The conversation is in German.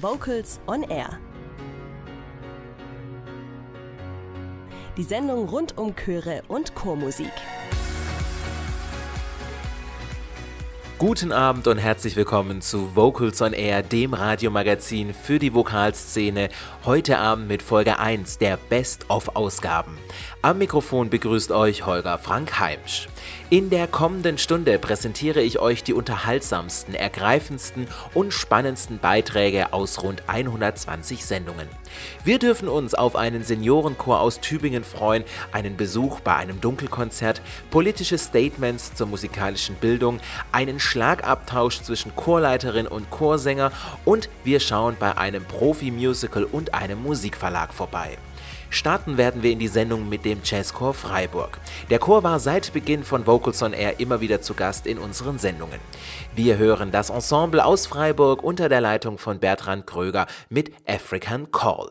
Vocals on Air. Die Sendung rund um Chöre und Chormusik. Guten Abend und herzlich willkommen zu Vocals on Air, dem Radiomagazin für die Vokalszene. Heute Abend mit Folge 1 der Best-of-Ausgaben. Am Mikrofon begrüßt euch Holger Frank Heimsch. In der kommenden Stunde präsentiere ich euch die unterhaltsamsten, ergreifendsten und spannendsten Beiträge aus rund 120 Sendungen. Wir dürfen uns auf einen Seniorenchor aus Tübingen freuen, einen Besuch bei einem Dunkelkonzert, politische Statements zur musikalischen Bildung, einen Schlagabtausch zwischen Chorleiterin und Chorsänger und wir schauen bei einem Profi-Musical und einem Musikverlag vorbei. Starten werden wir in die Sendung mit dem Jazzchor Freiburg. Der Chor war seit Beginn von Vocals on Air immer wieder zu Gast in unseren Sendungen. Wir hören das Ensemble aus Freiburg unter der Leitung von Bertrand Kröger mit African Call.